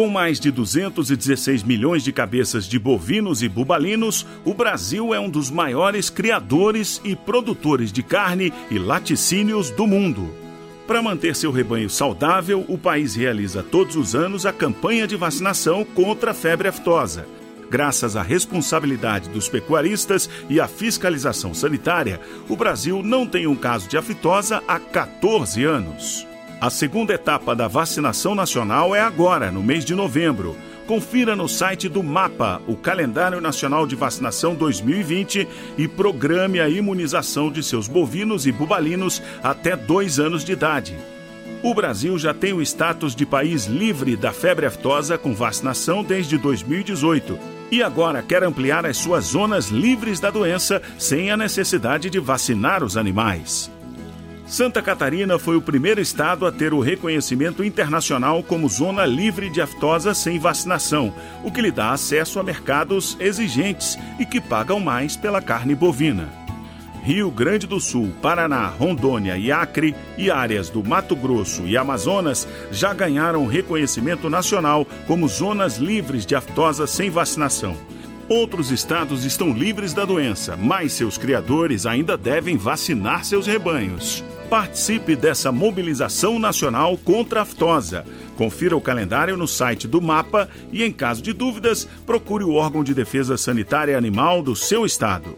Com mais de 216 milhões de cabeças de bovinos e bubalinos, o Brasil é um dos maiores criadores e produtores de carne e laticínios do mundo. Para manter seu rebanho saudável, o país realiza todos os anos a campanha de vacinação contra a febre aftosa. Graças à responsabilidade dos pecuaristas e à fiscalização sanitária, o Brasil não tem um caso de aftosa há 14 anos. A segunda etapa da vacinação nacional é agora, no mês de novembro. Confira no site do MAPA o Calendário Nacional de Vacinação 2020 e programe a imunização de seus bovinos e bubalinos até dois anos de idade. O Brasil já tem o status de país livre da febre aftosa com vacinação desde 2018 e agora quer ampliar as suas zonas livres da doença sem a necessidade de vacinar os animais. Santa Catarina foi o primeiro estado a ter o reconhecimento internacional como zona livre de aftosa sem vacinação, o que lhe dá acesso a mercados exigentes e que pagam mais pela carne bovina. Rio Grande do Sul, Paraná, Rondônia e Acre e áreas do Mato Grosso e Amazonas já ganharam reconhecimento nacional como zonas livres de aftosa sem vacinação. Outros estados estão livres da doença, mas seus criadores ainda devem vacinar seus rebanhos. Participe dessa mobilização nacional contra a aftosa. Confira o calendário no site do MAPA e, em caso de dúvidas, procure o órgão de defesa sanitária animal do seu estado.